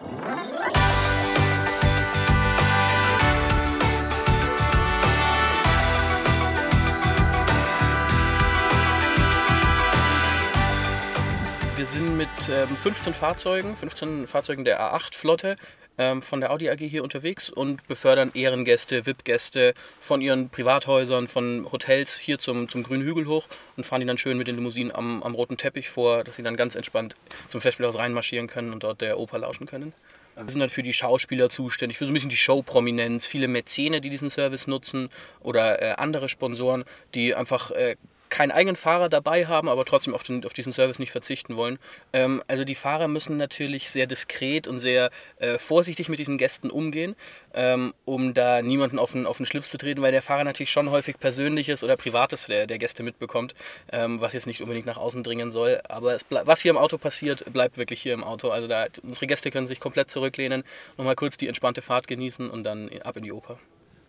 Wir sind mit ähm, 15 Fahrzeugen, 15 Fahrzeugen der A8-Flotte ähm, von der Audi AG hier unterwegs und befördern Ehrengäste, VIP-Gäste von ihren Privathäusern, von Hotels hier zum, zum Grünen Hügel hoch und fahren die dann schön mit den Limousinen am, am roten Teppich vor, dass sie dann ganz entspannt zum Festspielhaus reinmarschieren können und dort der Oper lauschen können. Wir sind dann für die Schauspieler zuständig, für so ein bisschen die Showprominenz, viele Mäzene, die diesen Service nutzen oder äh, andere Sponsoren, die einfach äh, keinen eigenen Fahrer dabei haben, aber trotzdem auf, den, auf diesen Service nicht verzichten wollen. Ähm, also die Fahrer müssen natürlich sehr diskret und sehr äh, vorsichtig mit diesen Gästen umgehen, ähm, um da niemanden auf den, auf den Schlips zu treten, weil der Fahrer natürlich schon häufig Persönliches oder Privates der, der Gäste mitbekommt, ähm, was jetzt nicht unbedingt nach außen dringen soll. Aber was hier im Auto passiert, bleibt wirklich hier im Auto. Also da, unsere Gäste können sich komplett zurücklehnen, nochmal kurz die entspannte Fahrt genießen und dann ab in die Oper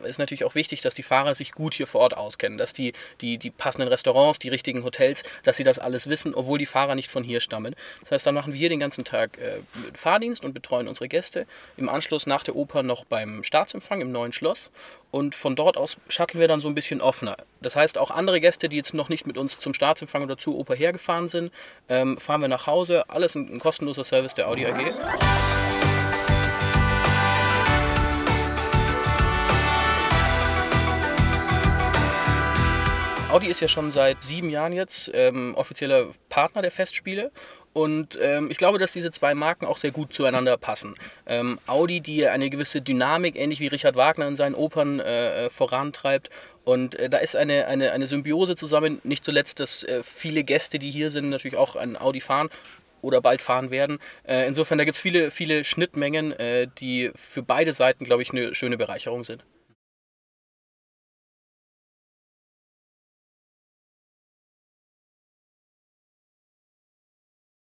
ist natürlich auch wichtig, dass die Fahrer sich gut hier vor Ort auskennen, dass die, die, die passenden Restaurants, die richtigen Hotels, dass sie das alles wissen, obwohl die Fahrer nicht von hier stammen. Das heißt, dann machen wir den ganzen Tag äh, Fahrdienst und betreuen unsere Gäste. Im Anschluss nach der Oper noch beim Staatsempfang im neuen Schloss. Und von dort aus shutteln wir dann so ein bisschen offener. Das heißt, auch andere Gäste, die jetzt noch nicht mit uns zum Staatsempfang oder zur Oper hergefahren sind, ähm, fahren wir nach Hause. Alles ein, ein kostenloser Service der Audi AG. Audi ist ja schon seit sieben Jahren jetzt ähm, offizieller Partner der Festspiele und ähm, ich glaube, dass diese zwei Marken auch sehr gut zueinander passen. Ähm, Audi, die eine gewisse Dynamik, ähnlich wie Richard Wagner in seinen Opern äh, vorantreibt. Und äh, da ist eine, eine, eine Symbiose zusammen, nicht zuletzt, dass äh, viele Gäste, die hier sind, natürlich auch an Audi fahren oder bald fahren werden. Äh, insofern, da gibt es viele, viele Schnittmengen, äh, die für beide Seiten, glaube ich, eine schöne Bereicherung sind.